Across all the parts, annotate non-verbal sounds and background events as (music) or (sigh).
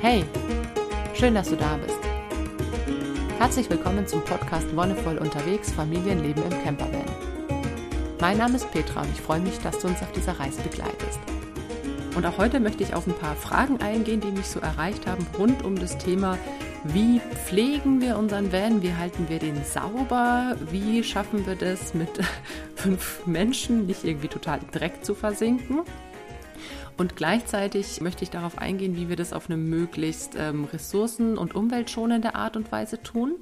Hey, schön, dass du da bist. Herzlich willkommen zum Podcast Wonnevoll unterwegs, Familienleben im Campervan. Mein Name ist Petra und ich freue mich, dass du uns auf dieser Reise begleitest. Und auch heute möchte ich auf ein paar Fragen eingehen, die mich so erreicht haben rund um das Thema, wie pflegen wir unseren Van, wie halten wir den sauber, wie schaffen wir das mit (laughs) fünf Menschen nicht irgendwie total Dreck zu versinken. Und gleichzeitig möchte ich darauf eingehen, wie wir das auf eine möglichst ähm, ressourcen- und umweltschonende Art und Weise tun,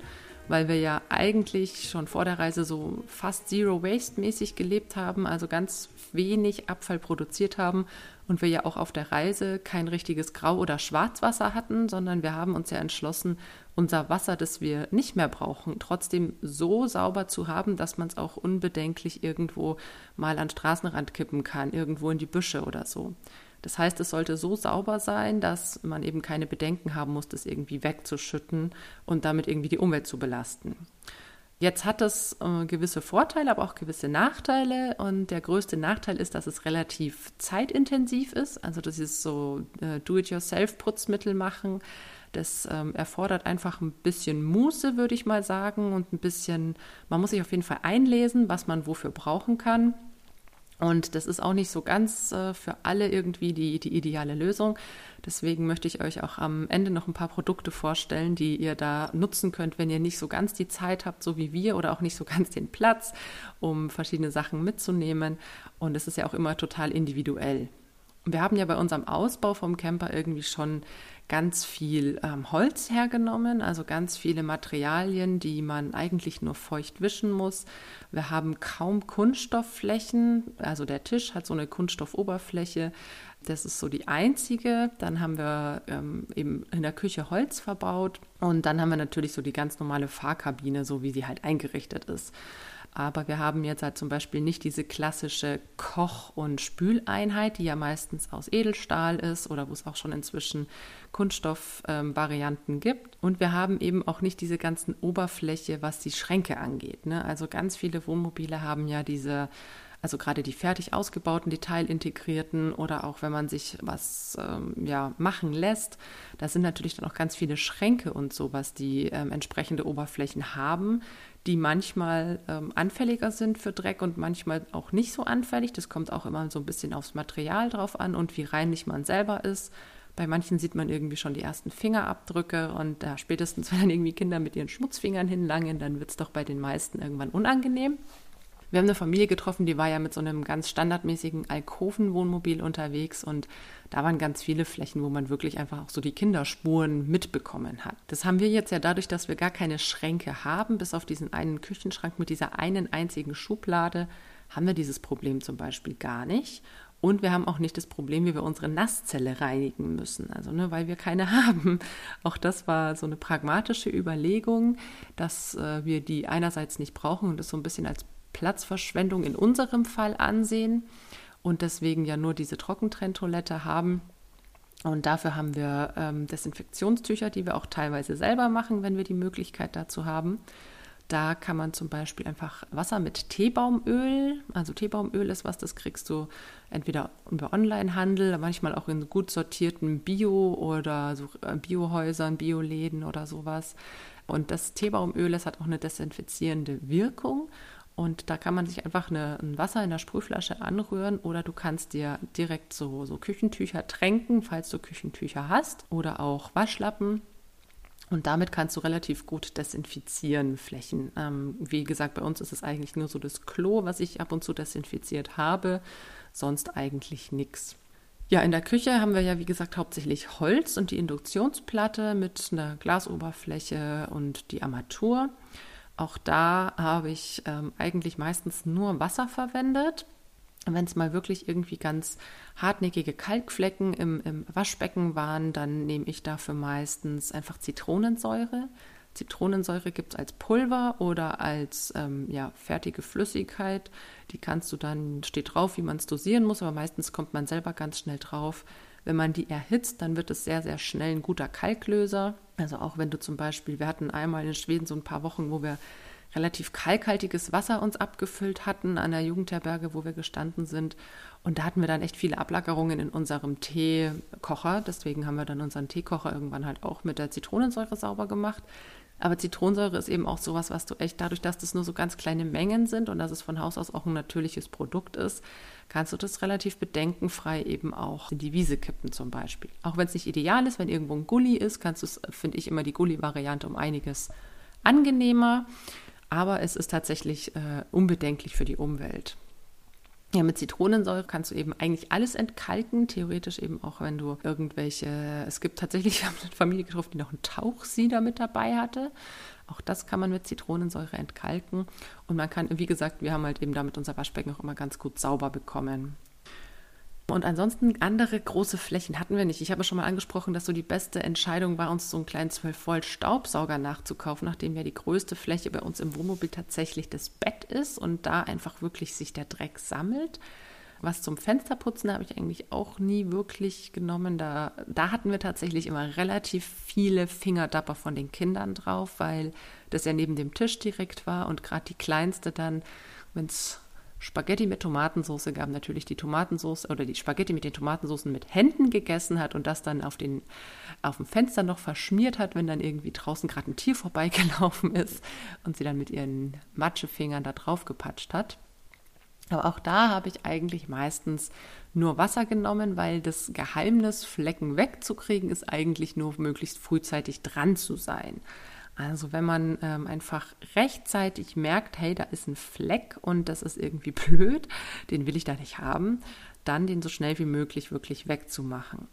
weil wir ja eigentlich schon vor der Reise so fast Zero Waste mäßig gelebt haben, also ganz wenig Abfall produziert haben und wir ja auch auf der Reise kein richtiges Grau- oder Schwarzwasser hatten, sondern wir haben uns ja entschlossen, unser Wasser, das wir nicht mehr brauchen, trotzdem so sauber zu haben, dass man es auch unbedenklich irgendwo mal an Straßenrand kippen kann, irgendwo in die Büsche oder so. Das heißt, es sollte so sauber sein, dass man eben keine Bedenken haben muss, das irgendwie wegzuschütten und damit irgendwie die Umwelt zu belasten. Jetzt hat es äh, gewisse Vorteile, aber auch gewisse Nachteile. Und der größte Nachteil ist, dass es relativ zeitintensiv ist. Also das ist so äh, Do-it-yourself-Putzmittel machen. Das ähm, erfordert einfach ein bisschen Muße, würde ich mal sagen, und ein bisschen, man muss sich auf jeden Fall einlesen, was man wofür brauchen kann. Und das ist auch nicht so ganz äh, für alle irgendwie die, die ideale Lösung. Deswegen möchte ich euch auch am Ende noch ein paar Produkte vorstellen, die ihr da nutzen könnt, wenn ihr nicht so ganz die Zeit habt, so wie wir, oder auch nicht so ganz den Platz, um verschiedene Sachen mitzunehmen. Und es ist ja auch immer total individuell. Wir haben ja bei unserem Ausbau vom Camper irgendwie schon ganz viel ähm, Holz hergenommen, also ganz viele Materialien, die man eigentlich nur feucht wischen muss. Wir haben kaum Kunststoffflächen, also der Tisch hat so eine Kunststoffoberfläche. Das ist so die einzige. Dann haben wir ähm, eben in der Küche Holz verbaut und dann haben wir natürlich so die ganz normale Fahrkabine, so wie sie halt eingerichtet ist. Aber wir haben jetzt halt zum Beispiel nicht diese klassische Koch- und Spüleinheit, die ja meistens aus Edelstahl ist oder wo es auch schon inzwischen Kunststoffvarianten ähm, gibt. Und wir haben eben auch nicht diese ganzen Oberfläche, was die Schränke angeht. Ne? Also ganz viele Wohnmobile haben ja diese also gerade die fertig ausgebauten, detailintegrierten oder auch wenn man sich was ähm, ja, machen lässt, da sind natürlich dann auch ganz viele Schränke und sowas, die ähm, entsprechende Oberflächen haben, die manchmal ähm, anfälliger sind für Dreck und manchmal auch nicht so anfällig. Das kommt auch immer so ein bisschen aufs Material drauf an und wie reinlich man selber ist. Bei manchen sieht man irgendwie schon die ersten Fingerabdrücke und äh, spätestens, (laughs) wenn dann irgendwie Kinder mit ihren Schmutzfingern hinlangen, dann wird es doch bei den meisten irgendwann unangenehm. Wir haben eine Familie getroffen, die war ja mit so einem ganz standardmäßigen Alkoven-Wohnmobil unterwegs und da waren ganz viele Flächen, wo man wirklich einfach auch so die Kinderspuren mitbekommen hat. Das haben wir jetzt ja dadurch, dass wir gar keine Schränke haben, bis auf diesen einen Küchenschrank mit dieser einen einzigen Schublade, haben wir dieses Problem zum Beispiel gar nicht. Und wir haben auch nicht das Problem, wie wir unsere Nasszelle reinigen müssen, also ne, weil wir keine (laughs) haben. Auch das war so eine pragmatische Überlegung, dass äh, wir die einerseits nicht brauchen und das so ein bisschen als Platzverschwendung in unserem Fall ansehen und deswegen ja nur diese Trockentrenntoilette haben. Und dafür haben wir ähm, Desinfektionstücher, die wir auch teilweise selber machen, wenn wir die Möglichkeit dazu haben. Da kann man zum Beispiel einfach Wasser mit Teebaumöl, also Teebaumöl ist was, das kriegst du entweder über Onlinehandel, manchmal auch in gut sortierten Bio- oder so äh, Biohäusern, Bioläden oder sowas. Und das Teebaumöl, das hat auch eine desinfizierende Wirkung und da kann man sich einfach eine, ein Wasser in der Sprühflasche anrühren oder du kannst dir direkt so, so Küchentücher tränken, falls du Küchentücher hast oder auch Waschlappen. Und damit kannst du relativ gut desinfizieren Flächen. Ähm, wie gesagt, bei uns ist es eigentlich nur so das Klo, was ich ab und zu desinfiziert habe, sonst eigentlich nichts. Ja, in der Küche haben wir ja, wie gesagt, hauptsächlich Holz und die Induktionsplatte mit einer Glasoberfläche und die Armatur. Auch da habe ich ähm, eigentlich meistens nur Wasser verwendet. Wenn es mal wirklich irgendwie ganz hartnäckige Kalkflecken im, im Waschbecken waren, dann nehme ich dafür meistens einfach Zitronensäure. Zitronensäure gibt es als Pulver oder als ähm, ja, fertige Flüssigkeit. Die kannst du dann, steht drauf, wie man es dosieren muss, aber meistens kommt man selber ganz schnell drauf, wenn man die erhitzt, dann wird es sehr, sehr schnell ein guter Kalklöser. Also auch wenn du zum Beispiel, wir hatten einmal in Schweden so ein paar Wochen, wo wir relativ kalkhaltiges Wasser uns abgefüllt hatten an der Jugendherberge, wo wir gestanden sind. Und da hatten wir dann echt viele Ablagerungen in unserem Teekocher. Deswegen haben wir dann unseren Teekocher irgendwann halt auch mit der Zitronensäure sauber gemacht. Aber Zitronensäure ist eben auch sowas, was du echt dadurch, dass das nur so ganz kleine Mengen sind und dass es von Haus aus auch ein natürliches Produkt ist, kannst du das relativ bedenkenfrei eben auch in die Wiese kippen zum Beispiel. Auch wenn es nicht ideal ist, wenn irgendwo ein Gully ist, kannst du es, finde ich, immer die Gully-Variante um einiges angenehmer. Aber es ist tatsächlich äh, unbedenklich für die Umwelt. Ja, mit Zitronensäure kannst du eben eigentlich alles entkalken, theoretisch eben auch, wenn du irgendwelche, es gibt tatsächlich, (laughs) wir haben eine Familie getroffen, die noch einen Tauchsieder mit dabei hatte. Auch das kann man mit Zitronensäure entkalken. Und man kann, wie gesagt, wir haben halt eben damit unser Waschbecken auch immer ganz gut sauber bekommen. Und ansonsten andere große Flächen hatten wir nicht. Ich habe schon mal angesprochen, dass so die beste Entscheidung war, uns so einen kleinen 12 Volt Staubsauger nachzukaufen, nachdem ja die größte Fläche bei uns im Wohnmobil tatsächlich das Bett ist und da einfach wirklich sich der Dreck sammelt. Was zum Fensterputzen habe ich eigentlich auch nie wirklich genommen. Da, da hatten wir tatsächlich immer relativ viele Fingerdapper von den Kindern drauf, weil das ja neben dem Tisch direkt war und gerade die kleinste dann, wenn es Spaghetti mit Tomatensauce gab, natürlich die Tomatensauce oder die Spaghetti mit den Tomatensoßen mit Händen gegessen hat und das dann auf, den, auf dem Fenster noch verschmiert hat, wenn dann irgendwie draußen gerade ein Tier vorbeigelaufen ist und sie dann mit ihren Matschefingern da drauf gepatscht hat. Aber auch da habe ich eigentlich meistens nur Wasser genommen, weil das Geheimnis, Flecken wegzukriegen, ist eigentlich nur möglichst frühzeitig dran zu sein. Also wenn man ähm, einfach rechtzeitig merkt, hey, da ist ein Fleck und das ist irgendwie (laughs) blöd, den will ich da nicht haben, dann den so schnell wie möglich wirklich wegzumachen.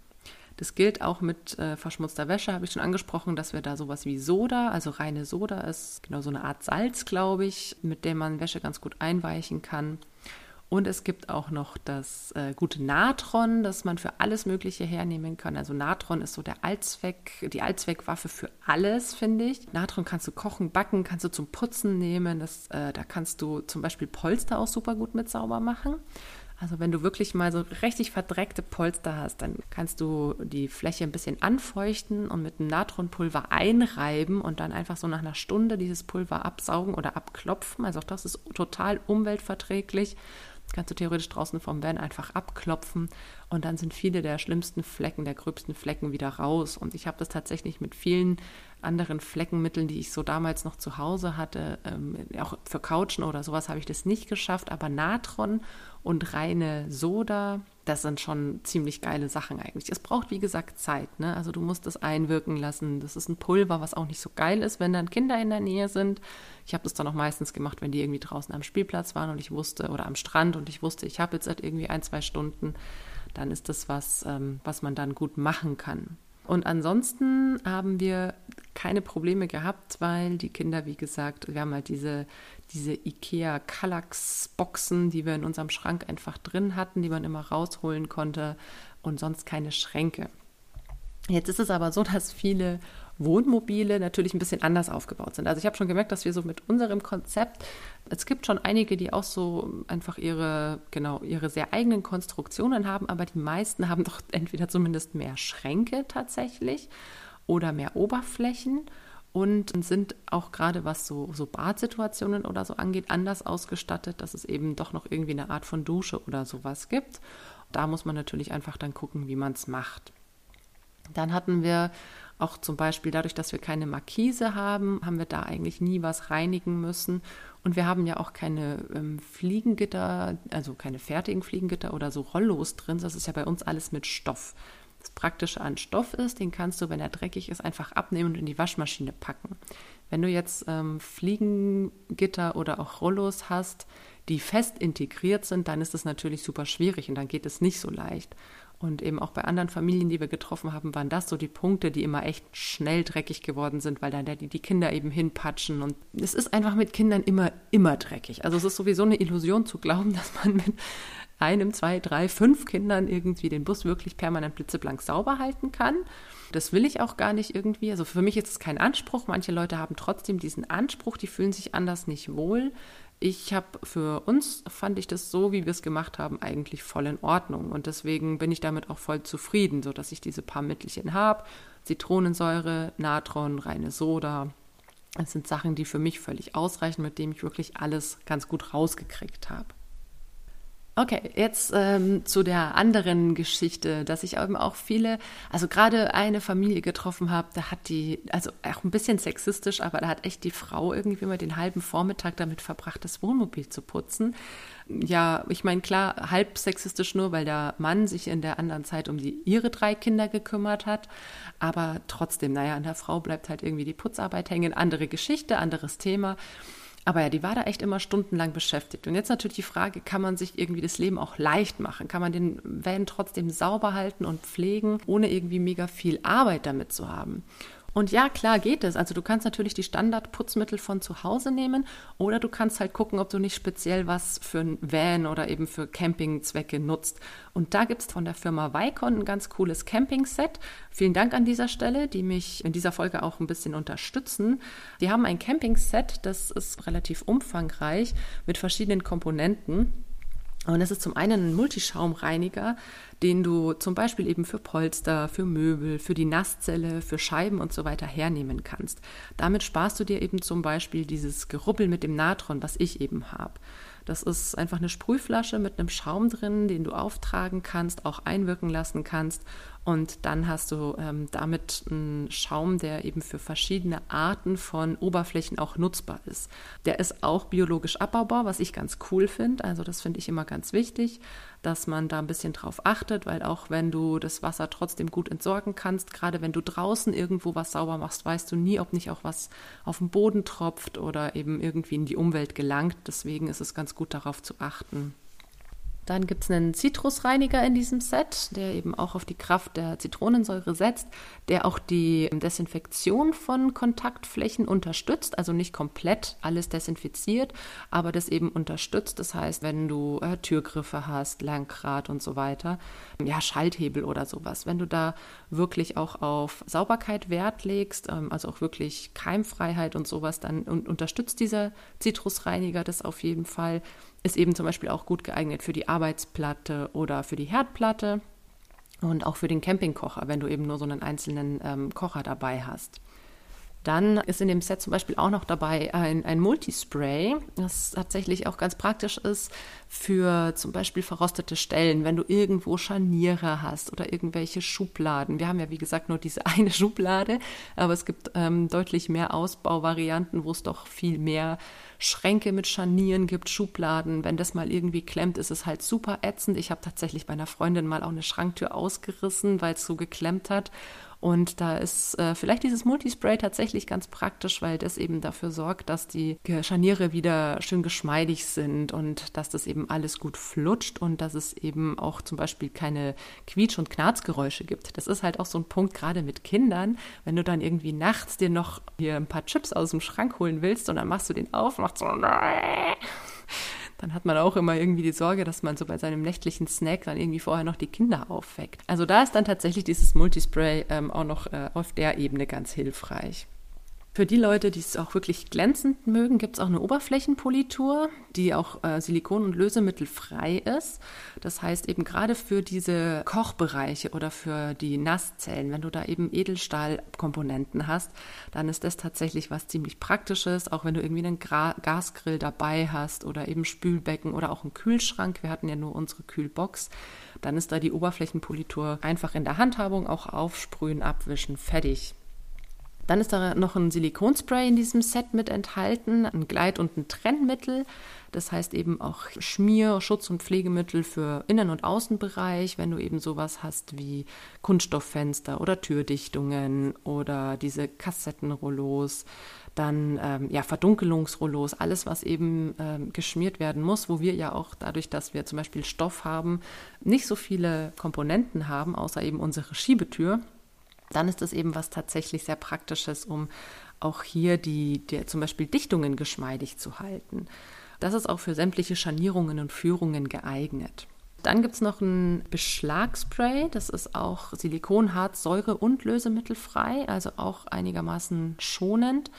Das gilt auch mit äh, verschmutzter Wäsche, habe ich schon angesprochen, dass wir da sowas wie Soda, also reine Soda ist genau so eine Art Salz, glaube ich, mit dem man Wäsche ganz gut einweichen kann. Und es gibt auch noch das äh, gute Natron, das man für alles Mögliche hernehmen kann. Also Natron ist so der Allzweck, die Allzweckwaffe für alles, finde ich. Natron kannst du kochen, backen, kannst du zum Putzen nehmen. Das, äh, da kannst du zum Beispiel Polster auch super gut mit sauber machen. Also wenn du wirklich mal so richtig verdreckte Polster hast, dann kannst du die Fläche ein bisschen anfeuchten und mit einem Natronpulver einreiben und dann einfach so nach einer Stunde dieses Pulver absaugen oder abklopfen. Also auch das ist total umweltverträglich kannst du theoretisch draußen vom Van einfach abklopfen und dann sind viele der schlimmsten Flecken, der gröbsten Flecken wieder raus. Und ich habe das tatsächlich mit vielen anderen Fleckenmitteln, die ich so damals noch zu Hause hatte, ähm, auch für Couchen oder sowas habe ich das nicht geschafft, aber Natron und reine Soda, das sind schon ziemlich geile Sachen eigentlich. Es braucht, wie gesagt, Zeit. Ne? Also du musst es einwirken lassen. Das ist ein Pulver, was auch nicht so geil ist, wenn dann Kinder in der Nähe sind. Ich habe das dann auch meistens gemacht, wenn die irgendwie draußen am Spielplatz waren und ich wusste, oder am Strand und ich wusste, ich habe jetzt halt irgendwie ein, zwei Stunden. Dann ist das was, ähm, was man dann gut machen kann. Und ansonsten haben wir keine Probleme gehabt, weil die Kinder, wie gesagt, wir haben halt diese, diese IKEA Kallax-Boxen, die wir in unserem Schrank einfach drin hatten, die man immer rausholen konnte und sonst keine Schränke. Jetzt ist es aber so, dass viele Wohnmobile natürlich ein bisschen anders aufgebaut sind. Also ich habe schon gemerkt, dass wir so mit unserem Konzept, es gibt schon einige, die auch so einfach ihre, genau, ihre sehr eigenen Konstruktionen haben, aber die meisten haben doch entweder zumindest mehr Schränke tatsächlich oder mehr Oberflächen und sind auch gerade was so, so Badsituationen oder so angeht, anders ausgestattet, dass es eben doch noch irgendwie eine Art von Dusche oder sowas gibt. Da muss man natürlich einfach dann gucken, wie man es macht. Dann hatten wir auch zum Beispiel dadurch, dass wir keine Markise haben, haben wir da eigentlich nie was reinigen müssen. Und wir haben ja auch keine ähm, Fliegengitter, also keine fertigen Fliegengitter oder so Rollos drin. Das ist ja bei uns alles mit Stoff. Das Praktische an Stoff ist, den kannst du, wenn er dreckig ist, einfach abnehmen und in die Waschmaschine packen. Wenn du jetzt ähm, Fliegengitter oder auch Rollos hast, die fest integriert sind, dann ist es natürlich super schwierig und dann geht es nicht so leicht. Und eben auch bei anderen Familien, die wir getroffen haben, waren das so die Punkte, die immer echt schnell dreckig geworden sind, weil dann die, die Kinder eben hinpatschen. Und es ist einfach mit Kindern immer, immer dreckig. Also es ist sowieso eine Illusion zu glauben, (laughs) dass man mit einem, zwei, drei, fünf Kindern irgendwie den Bus wirklich permanent blitzeblank sauber halten kann. Das will ich auch gar nicht irgendwie. Also für mich ist es kein Anspruch. Manche Leute haben trotzdem diesen Anspruch, die fühlen sich anders nicht wohl. Ich habe für uns, fand ich das so, wie wir es gemacht haben, eigentlich voll in Ordnung. Und deswegen bin ich damit auch voll zufrieden, sodass ich diese paar Mittelchen habe. Zitronensäure, Natron, reine Soda Das sind Sachen, die für mich völlig ausreichen, mit denen ich wirklich alles ganz gut rausgekriegt habe. Okay, jetzt ähm, zu der anderen Geschichte, dass ich eben auch viele, also gerade eine Familie getroffen habe, da hat die, also auch ein bisschen sexistisch, aber da hat echt die Frau irgendwie mal den halben Vormittag damit verbracht, das Wohnmobil zu putzen. Ja, ich meine, klar, halb sexistisch nur, weil der Mann sich in der anderen Zeit um die, ihre drei Kinder gekümmert hat. Aber trotzdem, naja, an der Frau bleibt halt irgendwie die Putzarbeit hängen. Andere Geschichte, anderes Thema. Aber ja, die war da echt immer stundenlang beschäftigt. Und jetzt natürlich die Frage, kann man sich irgendwie das Leben auch leicht machen? Kann man den Van trotzdem sauber halten und pflegen, ohne irgendwie mega viel Arbeit damit zu haben? Und ja, klar geht es. Also du kannst natürlich die Standardputzmittel von zu Hause nehmen oder du kannst halt gucken, ob du nicht speziell was für ein Van oder eben für Campingzwecke nutzt. Und da gibt es von der Firma Vicon ein ganz cooles Camping-Set. Vielen Dank an dieser Stelle, die mich in dieser Folge auch ein bisschen unterstützen. Die haben ein Camping-Set, das ist relativ umfangreich mit verschiedenen Komponenten. Und es ist zum einen ein Multischaumreiniger, den du zum Beispiel eben für Polster, für Möbel, für die Nasszelle, für Scheiben und so weiter hernehmen kannst. Damit sparst du dir eben zum Beispiel dieses Gerubbel mit dem Natron, was ich eben habe. Das ist einfach eine Sprühflasche mit einem Schaum drin, den du auftragen kannst, auch einwirken lassen kannst und dann hast du ähm, damit einen Schaum, der eben für verschiedene Arten von Oberflächen auch nutzbar ist. Der ist auch biologisch abbaubar, was ich ganz cool finde. Also das finde ich immer ganz wichtig, dass man da ein bisschen drauf achtet, weil auch wenn du das Wasser trotzdem gut entsorgen kannst, gerade wenn du draußen irgendwo was sauber machst, weißt du nie, ob nicht auch was auf den Boden tropft oder eben irgendwie in die Umwelt gelangt. Deswegen ist es ganz gut darauf zu achten. Dann gibt es einen Zitrusreiniger in diesem Set, der eben auch auf die Kraft der Zitronensäure setzt, der auch die Desinfektion von Kontaktflächen unterstützt, also nicht komplett alles desinfiziert, aber das eben unterstützt. Das heißt, wenn du äh, Türgriffe hast, Lenkrad und so weiter, ja, Schalthebel oder sowas, wenn du da wirklich auch auf Sauberkeit Wert legst, ähm, also auch wirklich Keimfreiheit und sowas, dann un unterstützt dieser Zitrusreiniger das auf jeden Fall ist eben zum Beispiel auch gut geeignet für die Arbeitsplatte oder für die Herdplatte und auch für den Campingkocher, wenn du eben nur so einen einzelnen ähm, Kocher dabei hast. Dann ist in dem Set zum Beispiel auch noch dabei ein, ein Multispray, das tatsächlich auch ganz praktisch ist für zum Beispiel verrostete Stellen, wenn du irgendwo Scharniere hast oder irgendwelche Schubladen. Wir haben ja, wie gesagt, nur diese (laughs) eine Schublade, aber es gibt ähm, deutlich mehr Ausbauvarianten, wo es doch viel mehr Schränke mit Scharnieren gibt, Schubladen. Wenn das mal irgendwie klemmt, ist es halt super ätzend. Ich habe tatsächlich bei einer Freundin mal auch eine Schranktür ausgerissen, weil es so geklemmt hat. Und da ist äh, vielleicht dieses Multispray tatsächlich ganz praktisch, weil das eben dafür sorgt, dass die Scharniere wieder schön geschmeidig sind und dass das eben alles gut flutscht und dass es eben auch zum Beispiel keine Quietsch- und Knarzgeräusche gibt. Das ist halt auch so ein Punkt, gerade mit Kindern, wenn du dann irgendwie nachts dir noch hier ein paar Chips aus dem Schrank holen willst und dann machst du den auf, machst so dann hat man auch immer irgendwie die Sorge, dass man so bei seinem nächtlichen Snack dann irgendwie vorher noch die Kinder aufweckt. Also da ist dann tatsächlich dieses Multispray ähm, auch noch äh, auf der Ebene ganz hilfreich. Für die Leute, die es auch wirklich glänzend mögen, gibt es auch eine Oberflächenpolitur, die auch äh, silikon- und lösemittelfrei ist. Das heißt eben gerade für diese Kochbereiche oder für die Nasszellen, wenn du da eben Edelstahlkomponenten hast, dann ist das tatsächlich was ziemlich Praktisches, auch wenn du irgendwie einen Gra Gasgrill dabei hast oder eben Spülbecken oder auch einen Kühlschrank. Wir hatten ja nur unsere Kühlbox. Dann ist da die Oberflächenpolitur einfach in der Handhabung, auch aufsprühen, abwischen, fertig. Dann ist da noch ein Silikonspray in diesem Set mit enthalten, ein Gleit- und ein Trennmittel. Das heißt eben auch Schmier-, Schutz- und Pflegemittel für Innen- und Außenbereich, wenn du eben sowas hast wie Kunststofffenster oder Türdichtungen oder diese Kassettenrollos, dann ähm, ja Verdunkelungsrollos, alles, was eben ähm, geschmiert werden muss, wo wir ja auch dadurch, dass wir zum Beispiel Stoff haben, nicht so viele Komponenten haben, außer eben unsere Schiebetür dann ist das eben was tatsächlich sehr Praktisches, um auch hier die, die zum Beispiel Dichtungen geschmeidig zu halten. Das ist auch für sämtliche Scharnierungen und Führungen geeignet. Dann gibt es noch ein Beschlagspray, das ist auch Silikonharz, Säure und lösemittelfrei, also auch einigermaßen schonend.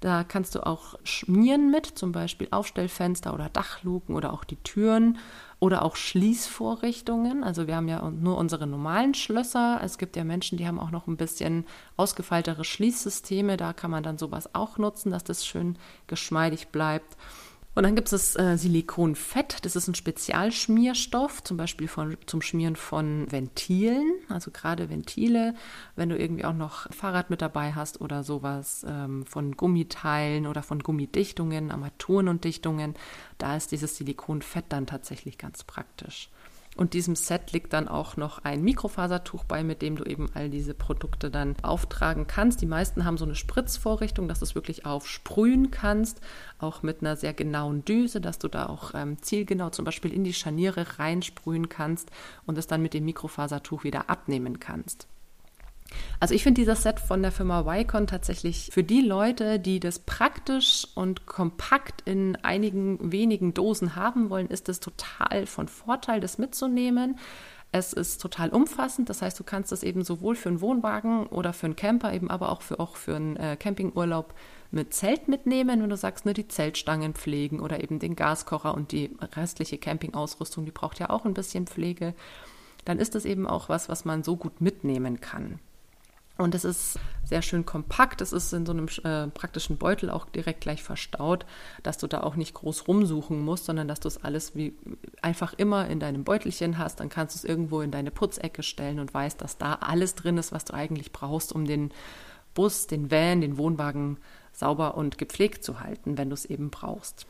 Da kannst du auch schmieren mit, zum Beispiel Aufstellfenster oder Dachluken oder auch die Türen oder auch Schließvorrichtungen. Also wir haben ja nur unsere normalen Schlösser. Es gibt ja Menschen, die haben auch noch ein bisschen ausgefeiltere Schließsysteme. Da kann man dann sowas auch nutzen, dass das schön geschmeidig bleibt. Und dann gibt es äh, Silikonfett, das ist ein Spezialschmierstoff, zum Beispiel von, zum Schmieren von Ventilen, also gerade Ventile, wenn du irgendwie auch noch Fahrrad mit dabei hast oder sowas, ähm, von Gummiteilen oder von Gummidichtungen, Armaturen und Dichtungen, da ist dieses Silikonfett dann tatsächlich ganz praktisch. Und diesem Set liegt dann auch noch ein Mikrofasertuch bei, mit dem du eben all diese Produkte dann auftragen kannst. Die meisten haben so eine Spritzvorrichtung, dass du es wirklich aufsprühen kannst, auch mit einer sehr genauen Düse, dass du da auch ähm, zielgenau zum Beispiel in die Scharniere reinsprühen kannst und es dann mit dem Mikrofasertuch wieder abnehmen kannst. Also ich finde dieses Set von der Firma Wycon tatsächlich für die Leute, die das praktisch und kompakt in einigen wenigen Dosen haben wollen, ist es total von Vorteil, das mitzunehmen. Es ist total umfassend, das heißt, du kannst es eben sowohl für einen Wohnwagen oder für einen Camper, eben aber auch für, auch für einen äh, Campingurlaub mit Zelt mitnehmen, wenn du sagst, ne, die Zeltstangen pflegen oder eben den Gaskocher und die restliche Campingausrüstung, die braucht ja auch ein bisschen Pflege. Dann ist das eben auch was, was man so gut mitnehmen kann. Und es ist sehr schön kompakt. Es ist in so einem äh, praktischen Beutel auch direkt gleich verstaut, dass du da auch nicht groß rumsuchen musst, sondern dass du es alles wie einfach immer in deinem Beutelchen hast. Dann kannst du es irgendwo in deine Putzecke stellen und weißt, dass da alles drin ist, was du eigentlich brauchst, um den Bus, den Van, den Wohnwagen sauber und gepflegt zu halten, wenn du es eben brauchst.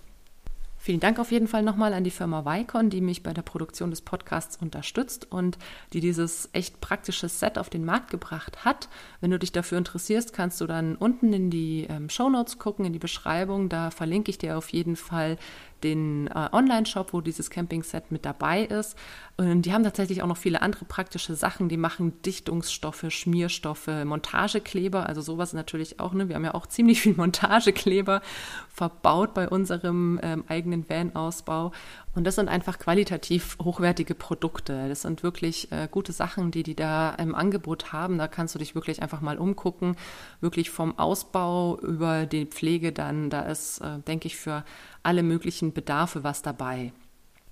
Vielen Dank auf jeden Fall nochmal an die Firma Vicon, die mich bei der Produktion des Podcasts unterstützt und die dieses echt praktische Set auf den Markt gebracht hat. Wenn du dich dafür interessierst, kannst du dann unten in die ähm, Show Notes gucken, in die Beschreibung. Da verlinke ich dir auf jeden Fall den äh, Online-Shop, wo dieses Camping-Set mit dabei ist. Und die haben tatsächlich auch noch viele andere praktische Sachen. Die machen Dichtungsstoffe, Schmierstoffe, Montagekleber, also sowas natürlich auch. Ne? Wir haben ja auch ziemlich viel Montagekleber verbaut bei unserem ähm, eigenen Van-Ausbau. Und das sind einfach qualitativ hochwertige Produkte. Das sind wirklich äh, gute Sachen, die die da im Angebot haben. Da kannst du dich wirklich einfach mal umgucken. Wirklich vom Ausbau über die Pflege dann. Da ist, äh, denke ich, für alle möglichen Bedarfe was dabei.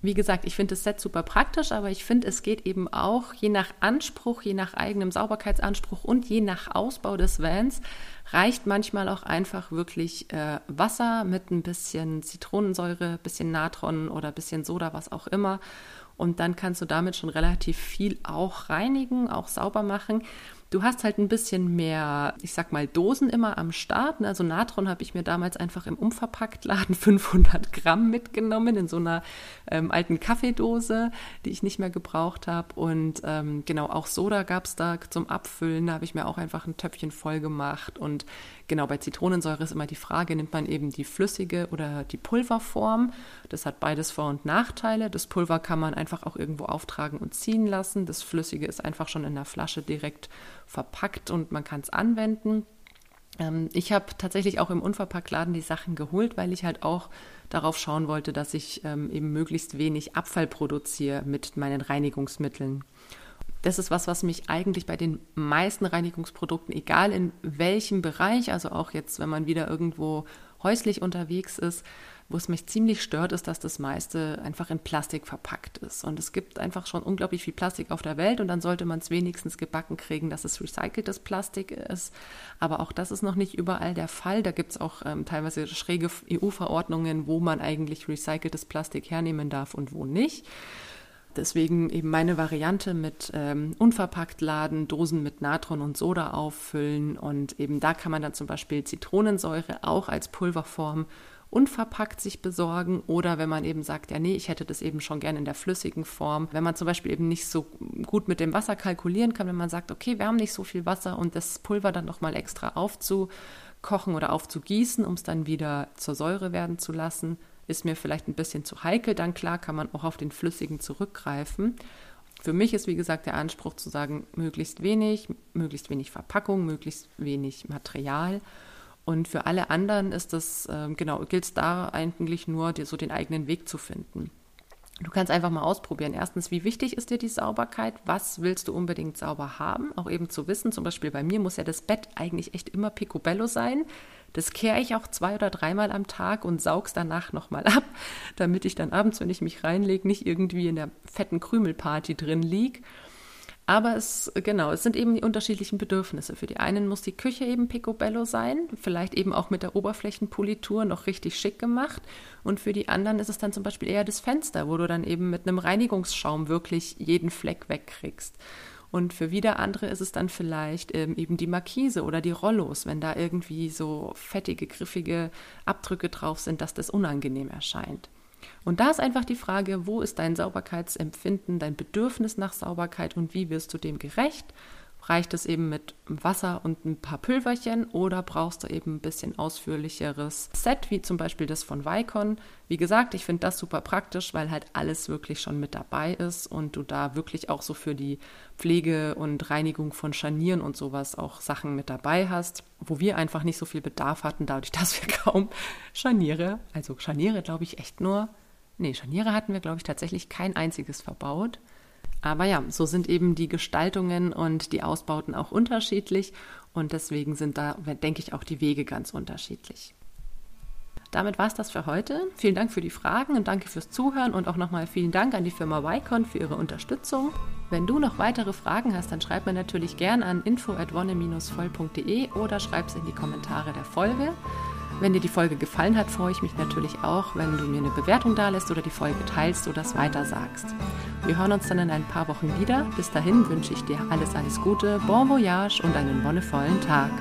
Wie gesagt, ich finde das Set super praktisch, aber ich finde, es geht eben auch je nach Anspruch, je nach eigenem Sauberkeitsanspruch und je nach Ausbau des Vans, reicht manchmal auch einfach wirklich äh, Wasser mit ein bisschen Zitronensäure, bisschen Natron oder bisschen Soda, was auch immer. Und dann kannst du damit schon relativ viel auch reinigen, auch sauber machen. Du hast halt ein bisschen mehr, ich sag mal, Dosen immer am Start. Also Natron habe ich mir damals einfach im Umverpacktladen (laughs) 500 Gramm mitgenommen in so einer ähm, alten Kaffeedose, die ich nicht mehr gebraucht habe. Und ähm, genau, auch Soda gab es da zum Abfüllen. Da habe ich mir auch einfach ein Töpfchen voll gemacht. Und genau, bei Zitronensäure ist immer die Frage, nimmt man eben die flüssige oder die Pulverform? Das hat beides Vor- und Nachteile. Das Pulver kann man einfach auch irgendwo auftragen und ziehen lassen. Das Flüssige ist einfach schon in der Flasche direkt verpackt und man kann es anwenden. Ähm, ich habe tatsächlich auch im Unverpacktladen die Sachen geholt, weil ich halt auch darauf schauen wollte, dass ich ähm, eben möglichst wenig Abfall produziere mit meinen Reinigungsmitteln. Das ist was, was mich eigentlich bei den meisten Reinigungsprodukten, egal in welchem Bereich, also auch jetzt, wenn man wieder irgendwo häuslich unterwegs ist, wo es mich ziemlich stört, ist, dass das meiste einfach in Plastik verpackt ist. Und es gibt einfach schon unglaublich viel Plastik auf der Welt und dann sollte man es wenigstens gebacken kriegen, dass es recyceltes Plastik ist. Aber auch das ist noch nicht überall der Fall. Da gibt es auch ähm, teilweise schräge EU-Verordnungen, wo man eigentlich recyceltes Plastik hernehmen darf und wo nicht. Deswegen eben meine Variante mit ähm, unverpackt laden, Dosen mit Natron und Soda auffüllen und eben da kann man dann zum Beispiel Zitronensäure auch als Pulverform unverpackt sich besorgen oder wenn man eben sagt, ja nee, ich hätte das eben schon gerne in der flüssigen Form. Wenn man zum Beispiel eben nicht so gut mit dem Wasser kalkulieren kann, wenn man sagt, okay, wir haben nicht so viel Wasser und das Pulver dann nochmal extra aufzukochen oder aufzugießen, um es dann wieder zur Säure werden zu lassen, ist mir vielleicht ein bisschen zu heikel, dann klar kann man auch auf den flüssigen zurückgreifen. Für mich ist, wie gesagt, der Anspruch zu sagen, möglichst wenig, möglichst wenig Verpackung, möglichst wenig Material und für alle anderen ist das, äh, genau, gilt es da eigentlich nur, dir so den eigenen Weg zu finden. Du kannst einfach mal ausprobieren. Erstens, wie wichtig ist dir die Sauberkeit? Was willst du unbedingt sauber haben? Auch eben zu wissen, zum Beispiel bei mir muss ja das Bett eigentlich echt immer picobello sein. Das kehre ich auch zwei oder dreimal am Tag und saug's danach nochmal ab, (laughs) damit ich dann abends, wenn ich mich reinlege, nicht irgendwie in der fetten Krümelparty drin lieg. Aber es, genau, es sind eben die unterschiedlichen Bedürfnisse. Für die einen muss die Küche eben picobello sein, vielleicht eben auch mit der Oberflächenpolitur noch richtig schick gemacht. Und für die anderen ist es dann zum Beispiel eher das Fenster, wo du dann eben mit einem Reinigungsschaum wirklich jeden Fleck wegkriegst. Und für wieder andere ist es dann vielleicht ähm, eben die Markise oder die Rollos, wenn da irgendwie so fettige, griffige Abdrücke drauf sind, dass das unangenehm erscheint. Und da ist einfach die Frage, wo ist dein Sauberkeitsempfinden, dein Bedürfnis nach Sauberkeit und wie wirst du dem gerecht? Reicht es eben mit Wasser und ein paar Pülverchen oder brauchst du eben ein bisschen ausführlicheres Set, wie zum Beispiel das von Vicon? Wie gesagt, ich finde das super praktisch, weil halt alles wirklich schon mit dabei ist und du da wirklich auch so für die Pflege und Reinigung von Scharnieren und sowas auch Sachen mit dabei hast, wo wir einfach nicht so viel Bedarf hatten, dadurch, (laughs) dass wir kaum Scharniere, also Scharniere glaube ich echt nur, nee, Scharniere hatten wir glaube ich tatsächlich kein einziges verbaut. Aber ja, so sind eben die Gestaltungen und die Ausbauten auch unterschiedlich und deswegen sind da, denke ich, auch die Wege ganz unterschiedlich. Damit war es das für heute. Vielen Dank für die Fragen und danke fürs Zuhören und auch nochmal vielen Dank an die Firma Wycon für ihre Unterstützung. Wenn du noch weitere Fragen hast, dann schreib mir natürlich gern an info@wonne-voll.de oder schreib es in die Kommentare der Folge. Wenn dir die Folge gefallen hat, freue ich mich natürlich auch, wenn du mir eine Bewertung dalässt oder die Folge teilst oder es weiter sagst. Wir hören uns dann in ein paar Wochen wieder. Bis dahin wünsche ich dir alles, alles Gute, bon voyage und einen wonnevollen Tag.